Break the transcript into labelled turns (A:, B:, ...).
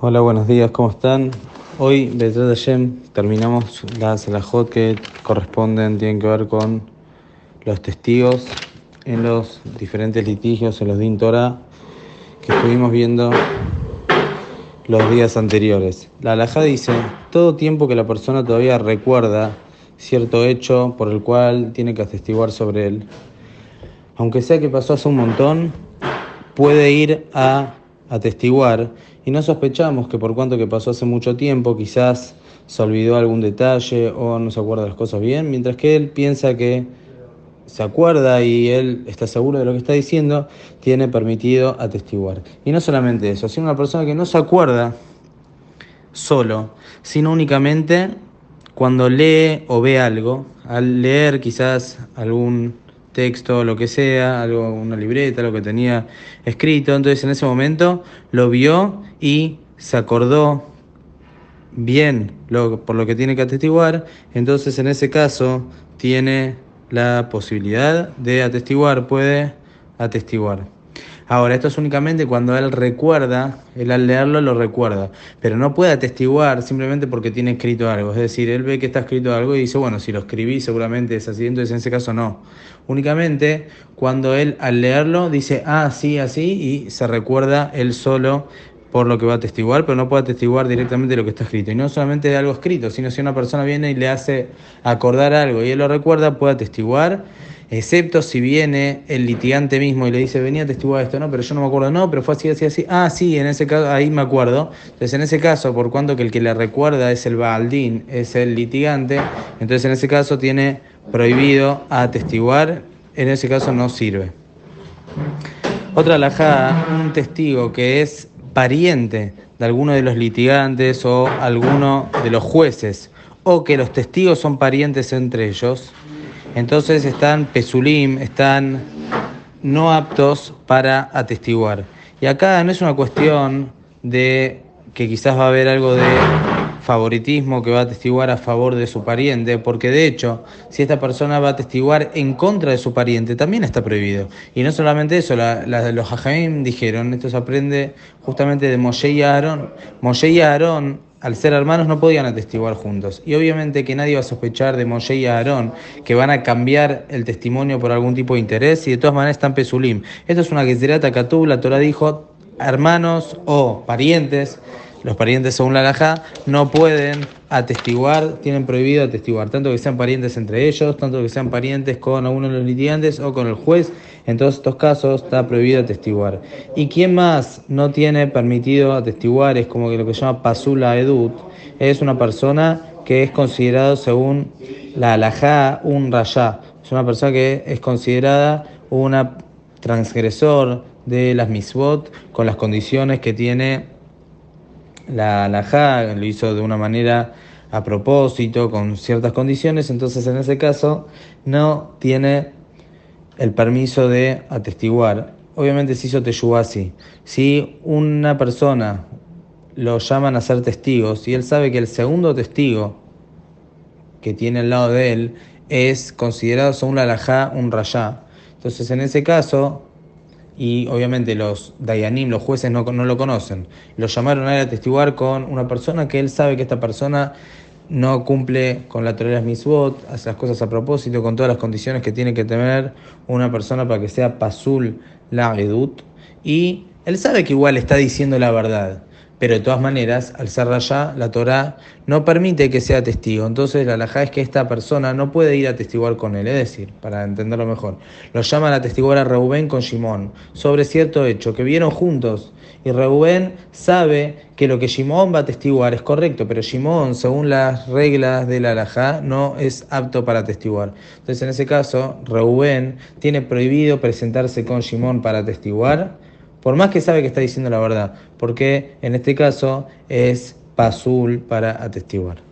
A: Hola, buenos días, ¿cómo están? Hoy, Betrat Hashem, terminamos las selajot que corresponden, tienen que ver con los testigos en los diferentes litigios, en los Din Torah, que estuvimos viendo los días anteriores. La alajá dice, todo tiempo que la persona todavía recuerda cierto hecho por el cual tiene que atestiguar sobre él, aunque sea que pasó hace un montón, puede ir a atestiguar y no sospechamos que por cuanto que pasó hace mucho tiempo quizás se olvidó algún detalle o no se acuerda las cosas bien, mientras que él piensa que se acuerda y él está seguro de lo que está diciendo, tiene permitido atestiguar. Y no solamente eso, sino una persona que no se acuerda solo, sino únicamente cuando lee o ve algo, al leer quizás algún texto, lo que sea, algo, una libreta, lo que tenía escrito. Entonces en ese momento lo vio y se acordó bien por lo que tiene que atestiguar. Entonces en ese caso tiene la posibilidad de atestiguar, puede atestiguar. Ahora, esto es únicamente cuando él recuerda, él al leerlo lo recuerda, pero no puede atestiguar simplemente porque tiene escrito algo. Es decir, él ve que está escrito algo y dice, bueno, si lo escribí seguramente es así, entonces en ese caso no. Únicamente cuando él al leerlo dice, ah, sí, así, y se recuerda él solo por lo que va a atestiguar, pero no puede atestiguar directamente lo que está escrito. Y no solamente de algo escrito, sino si una persona viene y le hace acordar algo y él lo recuerda, puede atestiguar excepto si viene el litigante mismo y le dice, venía a testiguar esto, no, pero yo no me acuerdo, no, pero fue así, así, así, ah, sí, en ese caso, ahí me acuerdo. Entonces, en ese caso, por cuanto que el que le recuerda es el Baaldín, es el litigante, entonces en ese caso tiene prohibido atestiguar, en ese caso no sirve. Otra alajada, un testigo que es pariente de alguno de los litigantes o alguno de los jueces, o que los testigos son parientes entre ellos, entonces están pesulim, están no aptos para atestiguar. Y acá no es una cuestión de que quizás va a haber algo de favoritismo que va a atestiguar a favor de su pariente, porque de hecho, si esta persona va a atestiguar en contra de su pariente, también está prohibido. Y no solamente eso, los hajamim dijeron, esto se aprende justamente de Moshe y Aarón. Moshe y Aarón al ser hermanos no podían atestiguar juntos. Y obviamente que nadie va a sospechar de Moshe y Aarón que van a cambiar el testimonio por algún tipo de interés y de todas maneras están pesulim. Esto es una geserata katub, la Torah dijo hermanos o parientes los parientes según la Lajá no pueden atestiguar, tienen prohibido atestiguar, tanto que sean parientes entre ellos, tanto que sean parientes con alguno de los litigantes o con el juez. En todos estos casos está prohibido atestiguar. ¿Y quién más no tiene permitido atestiguar? Es como que lo que se llama pasula edut, es una persona que es considerado según la alajá un rayá. Es una persona que es considerada una transgresor de las misbot con las condiciones que tiene la alajá lo hizo de una manera a propósito, con ciertas condiciones, entonces en ese caso no tiene el permiso de atestiguar. Obviamente se hizo teyubá así. Si una persona lo llaman a ser testigos y él sabe que el segundo testigo que tiene al lado de él es considerado según la alajá un rayá, entonces en ese caso y obviamente los Dayanim, los jueces no, no lo conocen. Lo llamaron a él a testiguar con una persona que él sabe que esta persona no cumple con la Torah Misbot, hace las cosas a propósito, con todas las condiciones que tiene que tener una persona para que sea Pasul la Edut. Y él sabe que igual está diciendo la verdad. Pero de todas maneras, al ser rayá, la Torá no permite que sea testigo. Entonces la alajá es que esta persona no puede ir a testiguar con él. Es decir, para entenderlo mejor, lo llaman a testiguar a Reubén con Shimón sobre cierto hecho que vieron juntos. Y Reubén sabe que lo que Shimón va a testiguar es correcto, pero Shimón, según las reglas de la alajá, no es apto para testiguar. Entonces en ese caso, Reubén tiene prohibido presentarse con Shimón para testiguar por más que sabe que está diciendo la verdad, porque en este caso es pasul para atestiguar.